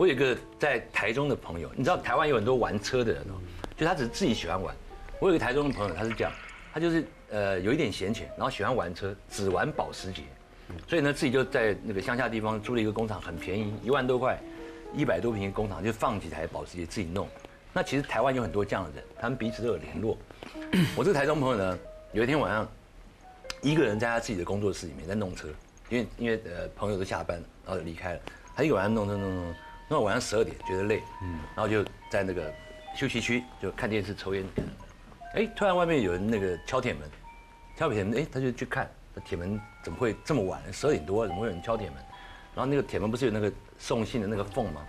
我有一个在台中的朋友，你知道台湾有很多玩车的人哦，就他只是自己喜欢玩。我有一个台中的朋友，他是这样，他就是呃有一点闲钱，然后喜欢玩车，只玩保时捷，所以呢自己就在那个乡下地方租了一个工厂，很便宜，一万多块，一百多平的工厂就放几台保时捷自己弄。那其实台湾有很多这样的人，他们彼此都有联络。我这个台中朋友呢，有一天晚上，一个人在他自己的工作室里面在弄车，因为因为呃朋友都下班了，然后就离开了，他一个晚上弄弄弄弄，弄到晚上十二点觉得累，嗯，然后就在那个休息区就看电视抽烟，哎，突然外面有人那个敲铁门，敲铁门，哎，他就去看，铁门怎么会这么晚？十二点多怎么会有人敲铁门？然后那个铁门不是有那个送信的那个缝吗？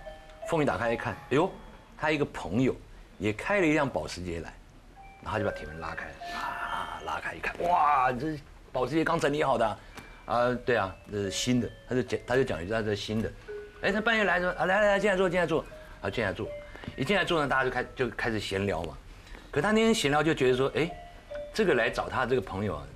缝一打开一看，哎呦！他一个朋友也开了一辆保时捷来，然后就把铁门拉开，啊，拉开一看，哇，这保时捷刚整理好的，啊，对啊，这是新的，他就讲他就讲一句，他是新的，哎，他半夜来说，啊，来来来，进来坐，进来坐，啊，进来坐，一进来坐呢，大家就开就开始闲聊嘛，可他那天闲聊就觉得说，哎，这个来找他这个朋友啊，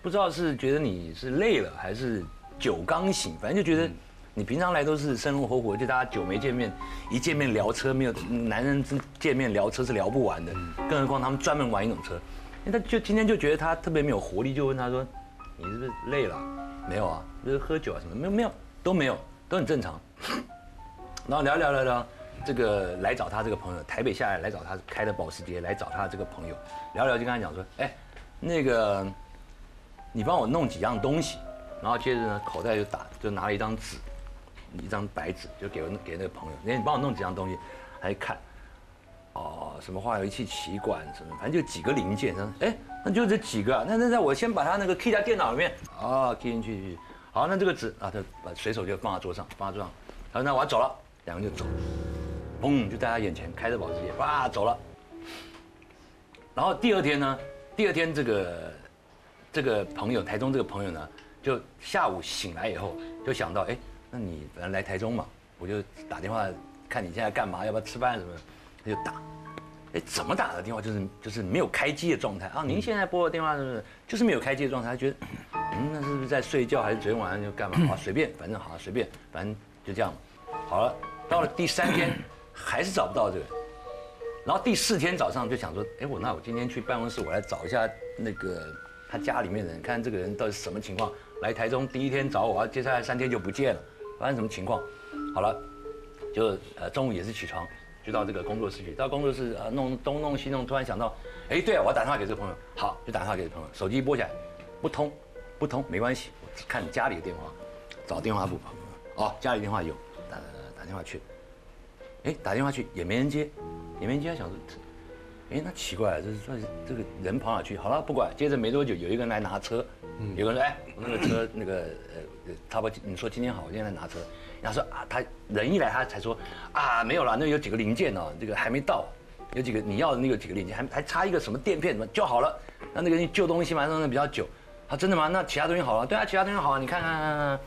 不知道是觉得你是累了还是酒刚醒，反正就觉得。你平常来都是生龙活虎，就大家久没见面，一见面聊车，没有男人之见面聊车是聊不完的，更何况他们专门玩一种车，他就今天就觉得他特别没有活力，就问他说：“你是不是累了？没有啊，就是喝酒啊什么？没有没有都没有，都很正常。”然后聊聊聊聊，这个来找他这个朋友，台北下来来找他开的保时捷来找他这个朋友，聊聊就跟他讲说：“哎，那个你帮我弄几样东西。”然后接着呢，口袋就打就拿了一张纸。一张白纸就给给那个朋友，哎你帮我弄几样东西，他一看，哦，什么化油器、气管什么，反正就几个零件。他说，哎，那就这几个，那那那我先把它那个 key 在电脑里面，啊，key 进去，好，那这个纸啊，他把随手就放在桌上，放在桌上。他说，那我要走了，两个人就走，嘣，就在他眼前开着保时捷，哇，走了。然后第二天呢，第二天这个这个朋友，台中这个朋友呢，就下午醒来以后就想到，哎。那你本来来台中嘛，我就打电话看你现在干嘛，要不要吃饭什么？他就打，哎，怎么打的电话？就是就是没有开机的状态啊！您现在拨的电话是不是就是没有开机的状态？他觉得，嗯，那是不是在睡觉，还是昨天晚上就干嘛？啊，随便，反正好，随便，反正就这样。好了，到了第三天还是找不到这个，然后第四天早上就想说，哎，我那我今天去办公室，我来找一下那个他家里面的人，看这个人到底是什么情况。来台中第一天找我，接下来三天就不见了。发生什么情况？好了，就呃中午也是起床，就到这个工作室去。到工作室啊弄东弄西弄，突然想到，哎对啊，我要打电话给这个朋友。好，就打电话给这个朋友。手机拨起来，不通，不通，没关系，我看家里的电话，找电话簿。哦，家里电话有，打打电话去。哎，打电话去也没人接，也没人接。想说，哎那奇怪，这是算是这个人跑哪去？好了，不管。接着没多久，有一个人来拿车，有个人说，哎，我那个车那个。他不，你说今天好，我现在拿车。然后说啊，他人一来，他才说啊，没有了，那有几个零件哦，这个还没到，有几个你要的那个几个零件，还还差一个什么垫片什么就好了。那那个旧东西嘛，弄的比较久。他真的吗？那其他东西好了？对啊，其他东西好啊，你看看看看。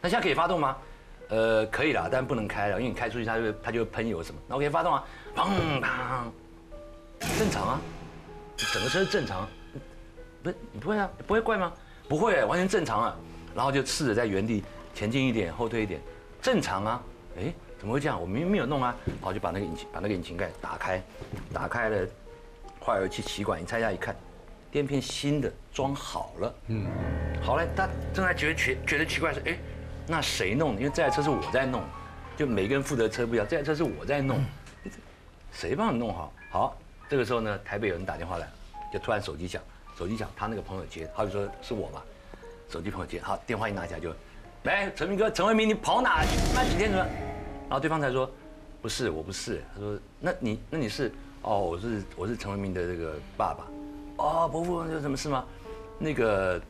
那现在可以发动吗？呃，可以了，但不能开了，因为你开出去，它就它就喷油什么。那我可以发动啊，砰砰，正常啊，整个车正常，不是你不会啊？不会怪吗？不会，完全正常啊。然后就试着在原地前进一点，后退一点，正常啊。哎，怎么会这样？我明明没有弄啊。然后就把那个引擎把那个引擎盖打开，打开了化油器气管，你拆下一看，垫片新的装好了。嗯，好嘞。他正在觉得觉觉得奇怪是，哎，那谁弄的？因为这台车是我在弄，就每个人负责车不一样。这台车是我在弄，谁帮你弄好？好，这个时候呢，台北有人打电话来，就突然手机响，手机响，他那个朋友接，好比说是我嘛。手机朋友接，好，电话一拿起来就，来，陈明哥，陈为民，你跑哪？那几天怎么？然后对方才说，不是，我不是。他说，那你，那你是？哦，我是，我是陈为民的这个爸爸。哦，伯父有什么事吗？那个，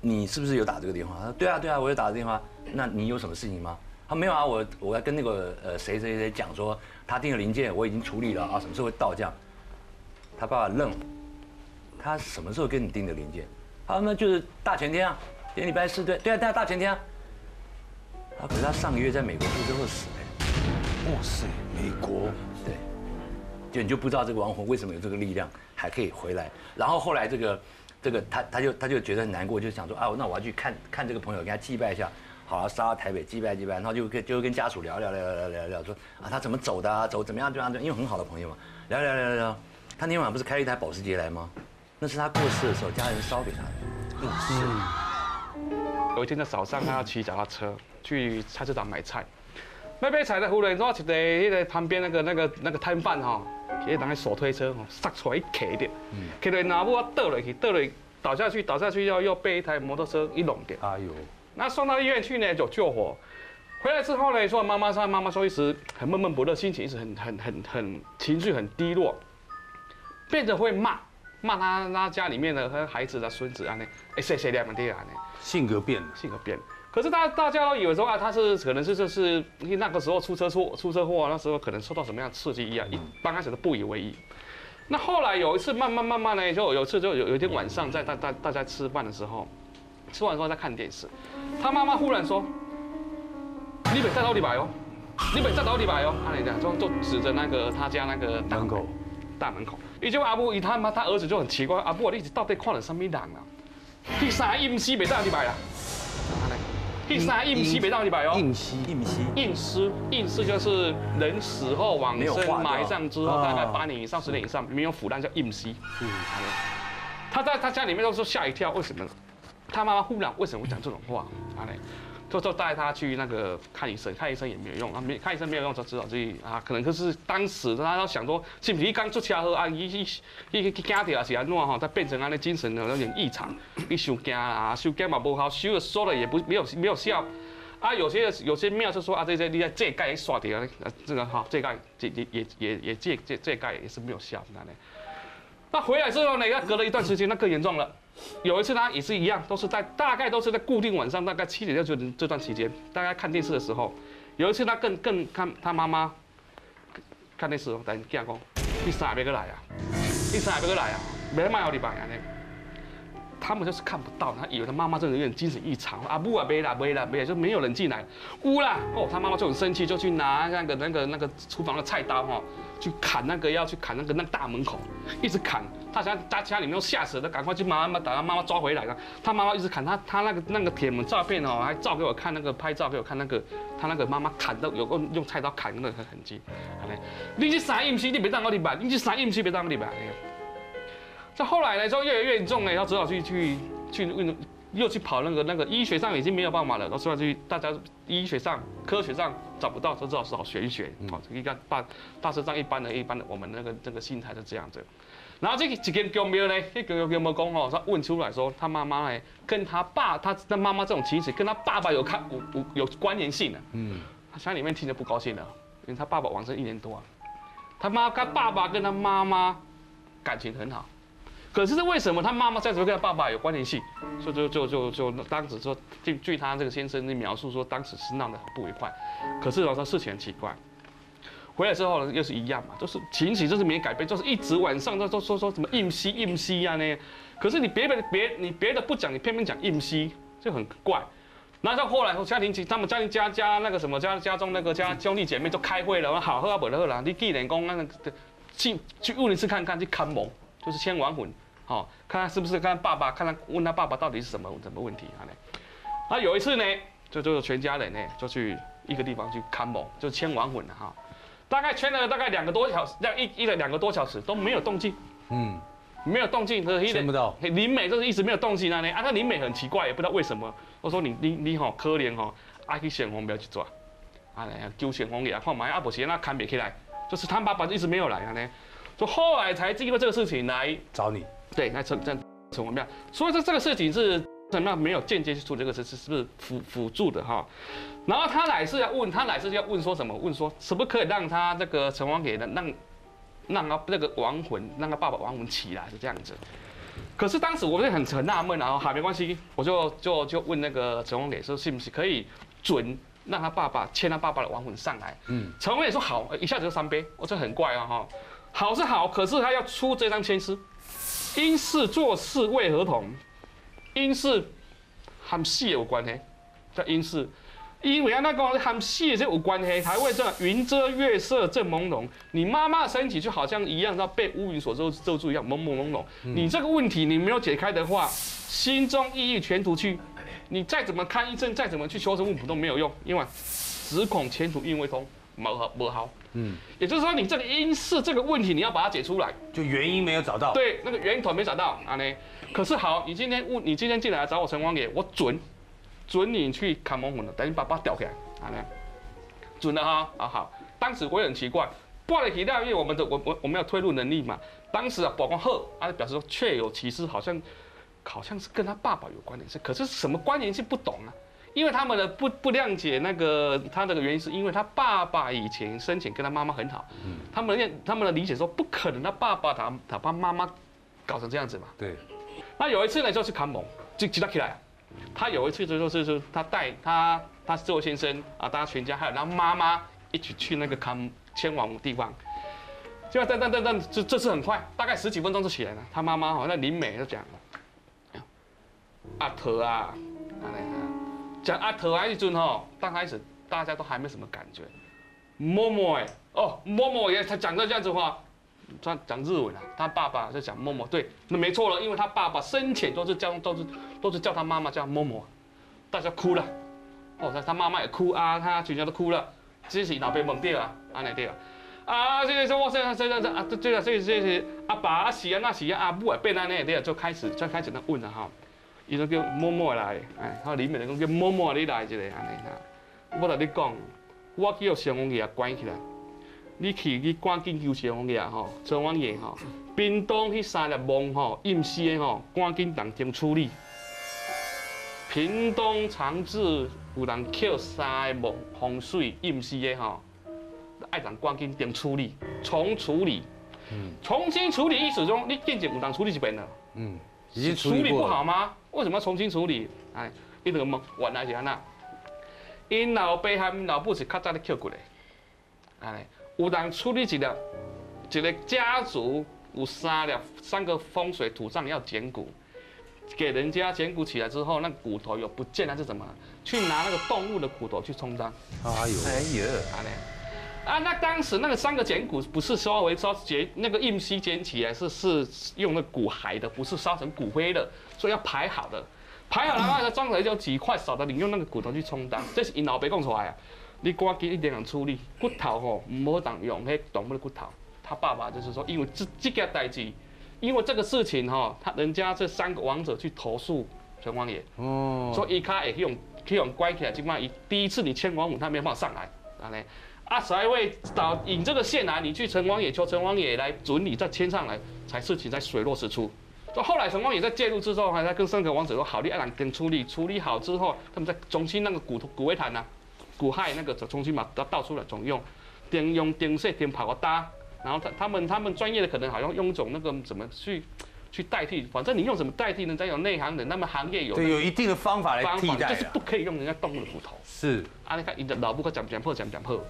你是不是有打这个电话？他说，对啊，对啊，我有打个电话。那你有什么事情吗？他没有啊，我我要跟那个呃谁谁谁讲说，他订的零件我已经处理了啊，什么时候会到这样？他爸爸愣，他什么时候跟你订的零件？好，那就是大前天啊，今天礼拜四，对对啊，大大前天啊。啊，可是他上个月在美国出车祸死了。哇塞，美国，对，就你就不知道这个亡魂为什么有这个力量还可以回来。然后后来这个，这个他他就他就觉得很难过，就想说啊，那我要去看看这个朋友，给他祭拜一下。好杀到台北祭拜祭拜，然后就跟就跟家属聊聊聊聊聊聊聊说啊他怎么走的啊，走怎么样怎么样，因为很好的朋友嘛，聊聊聊聊聊，他那天晚上不是开了一台保时捷来吗？那是他过世的时候家人烧给他的。嗯有一天的早上，他要骑脚踏车去菜市场买菜，买买菜的忽然说一个那个旁边那个那个那个摊贩哈，给人家手推车哈，杀出来一卡掉，卡到脑部要倒了去，倒了倒下去，倒下去要又被一台摩托车一拢掉。哎呦，那送到医院去呢，就救活。回来之后呢，说妈妈说妈妈说一直很闷闷不乐，心情一直很很很很情绪很低落，变得会骂骂他他家里面的和孩子的孙子啊那，哎谁谁两个爹啊呢，性格变了，性格变了。可是大大家都以为说啊，他是可能是就是因为那个时候出车错出车祸，那时候可能受到什么样的刺激一样，一刚开始都不以为意。那后来有一次慢慢慢慢呢，就有一次就有有一天晚上在大大大家吃饭的时候，吃完之后在看电视，他妈妈忽然说：“你别再到里来哦，你别再到里来哦。”他那讲就就指着那个他家那个大门口，大门口。伊就阿母，伊他妈他儿子就很奇怪，阿母你到底看了什么人啊？第三阴尸别到里来啦，第三阴尸别到里来哦。硬息硬息硬尸，硬尸就是人死后往生埋葬之后，大概八年以上、十年以上没有腐烂叫硬尸。他在他家里面都说吓一跳，为什么？他妈妈忽然为什么会讲这种话？啊嘞，就就带他去那个看医生，看医生也没有用啊，没看医生没有用，就知道自己啊，可能就是当时他要想说，是不是刚出车祸啊，伊伊伊去惊掉是安怎哈，他变成安尼精神有点异常，一受惊啊，受惊嘛不好，修了说了也不没有没有效。啊，有些有些庙就说啊，这些你在这盖刷掉，啊，这个哈，这盖也也也也也这这这盖也是没有效，那呢。那回来之后呢，要隔了一段时间，那更严重了。有一次他也是一样，都是在大概都是在固定晚上，大概七点到九点这段期间，大概看电视的时候，有一次他更更看他妈妈看电视，突然讲讲，第三别个来啊，第三别个来啊，没卖好礼拜啊呢。他们就是看不到，他以为他妈妈真的有点精神异常，啊不啊没啦没啦没啦，就没有人进来，呜啦哦，他妈妈就很生气，就去拿那个那个那个厨房的菜刀哈，去砍那个要去砍那个那大门口，一直砍，他家他家里面都吓死了，赶快去妈妈把他妈妈抓回来了，他妈妈一直砍他他那个那个铁门照片哦，还照给我看那个拍照给我看那个他那个妈妈砍的有个用菜刀砍的那个痕迹，好嘞，你去啥硬气你别当我礼拜，你去啥硬气别当我礼拜。这后来呢，就越来越严重呢，要只好去去去运动，又去跑那个那个医学上已经没有办法了，都是要去大家医学上科学上找不到，都只好是好玄学。好，一个大大致上一般的一般的我们那个这个心态是这样子。然后这个几间公庙呢，这个公庙公哦，他问出来说他妈妈呢跟他爸他的妈妈这种情史跟他爸爸有看有有有关联性的。嗯，他家里面听着不高兴了，因为他爸爸往生一年多啊，他妈他爸爸跟他妈妈感情很好。可是为什么他妈妈这样子会跟他爸爸有关联性？所以就就就就当时说，据据他这个先生的描述说，当时是闹得很不愉快。可是说事情很奇怪，回来之后呢又是一样嘛，就是情形就是没改变，就是一直晚上都都说说什么硬吸硬吸呀呢。可是你别别别你别的不讲，你偏偏讲硬吸，就很怪。然后到后来家庭他们家庭家家那个什么家家中那个家兄弟姐妹都开会了，好喝啊不喝了，你既然讲那个去去问一次看看去看蒙。就是先亡魂，好，看看是不是看爸爸，看他问他爸爸到底是什么什么问题啊？呢，啊有一次呢，就就全家人呢就去一个地方去看梦，就签亡魂了哈。大概签了大概两个多小时，要一一个两个多小时都没有动静，嗯，没有动静，签不到。林美就是一直没有动静啊呢，啊那林美很奇怪，也不知道为什么。我说你你你好可怜哦，爱去显红不要去抓，啊来救显红也看嘛，啊不行那看不起来，就是他爸爸一直没有来啊呢。就后来才因为这个事情来找你，对，来成成成王庙。所以说这个事情是什么？没有间接去处理这个事，是是不是辅辅助的哈？然后他乃是要问他乃是要问说什么？问说什么可以让他这个成王给的让让他那个亡魂让他爸爸亡魂起来是这样子。可是当时我就很很纳闷，然后好没关系，我就就就问那个陈王给说是不是可以准让他爸爸牵他爸爸的亡魂上来？嗯，陈王也说好，一下子就三杯，我这很怪啊哈。好是好，可是他要出这张签诗，因事做事为何同？因事和事有关系，叫因事。因为啊，那个和事就有关系，才会这样云遮月色正朦胧。你妈妈的身体就好像一样，要被乌云所遮遮住一样，朦朦胧胧。你这个问题你没有解开的话，心中抑郁全图去，你再怎么看医生，再怎么去求神问卜都没有用，因为只恐前途运未通，没好没好。嗯，也就是说你这个因式这个问题你要把它解出来，就原因没有找到。对，那个源头没找到啊呢。可是好，你今天问，你今天进来找我陈光野，我准准你去看蒙魂了，等你把把吊起来啊呢，准了哈啊好。当时我也很奇怪，挂了提到，因为我们的我我我们有推入能力嘛。当时啊，宝光鹤啊表示说确有其事，好像好像是跟他爸爸有关联，是可是什么关联性不懂啊？因为他们的不不谅解那个他的原因，是因为他爸爸以前生前跟他妈妈很好，嗯他们的他们的理解说不可能他爸爸他他把妈妈搞成这样子嘛。对。那有一次呢，就是看蒙就记得起来，他有一次就说是说他带他他这位先生啊，大家全家还有他妈妈一起去那个看前往地方。就但但但但，这这次很快，大概十几分钟就起来了。他妈妈好像林美就讲，阿特啊，讲阿特啊一尊吼，刚开始大家都还没什么感觉。默默哎，哦，默默也他讲的这样子话，他讲日文啊，他爸爸在讲默默，对，那没错了，因为他爸爸生前都是叫都是都是叫他妈妈叫默默，大家哭了，哦，他他妈妈也哭啊，他全家都哭了，这是老被蒙掉啊，安尼对啊。啊，这个说我这这这这啊，对了，这这是阿爸阿是啊，那是啊，阿母也变安尼，对啊，就开始就开始在问了哈，伊就叫默默来，哎，他里面就讲叫默默你来一个安尼哈，我同你讲，我叫上王爷关起来，你去你赶紧救上王爷吼，上王爷吼，冰冻迄三粒梦吼，淹死的吼，赶紧当庭处理。屏东长治有人捡三个梦风水淹死的吼。爱人赶紧点处理，重处理，嗯，重新处理意思中，你电检五档处理一遍了，嗯，已经处理不好吗？为什么要重新处理？哎，一个梦，原来是安那，因老爸和老母是较早咧捡过来，哎，有人处理一个，一个家族有三粒三个风水土葬要捡骨，给人家捡骨起来之后，那骨头有不见还是怎么？去拿那个动物的骨头去充当，哎呦，哎呦，安尼。啊，那当时那个三个捡骨不是稍微烧捡那个硬吸捡起来，是是用那骨骸的，不是烧成骨灰的，所以要排好的，排好了话，装起来就几块少的，你用那个骨头去充当，这是因老爸讲出来啊。你赶紧一点点处理骨头吼，唔好当用迄动物的骨头。他爸爸就是说，因为这这个代志，因为这个事情哈，他人家这三个王者去投诉陈王爷，哦，所以一开始用去用关起来，起码一第一次你牵王母，他没有办法上来，啊嘞。啊，才会导引这个线来，你去陈王爷求陈王爷来准你，再牵上来，才事情才水落石出。就后来陈王爷在介入之后，还在跟三个王子说好，你按等处理，处理好之后，他们再重新那个骨头骨灰坛呐，骨骸那个重新把它倒出来，重用钉用钉色钉跑个搭，然后他他们他们专业的可能好像用一种那个怎么去去代替，反正你用什么代替呢？再有内行人，那么行业有对有一定的方法来替代，就是不可以用人家动物的骨头。是啊，你看你的老不可讲讲破讲讲破。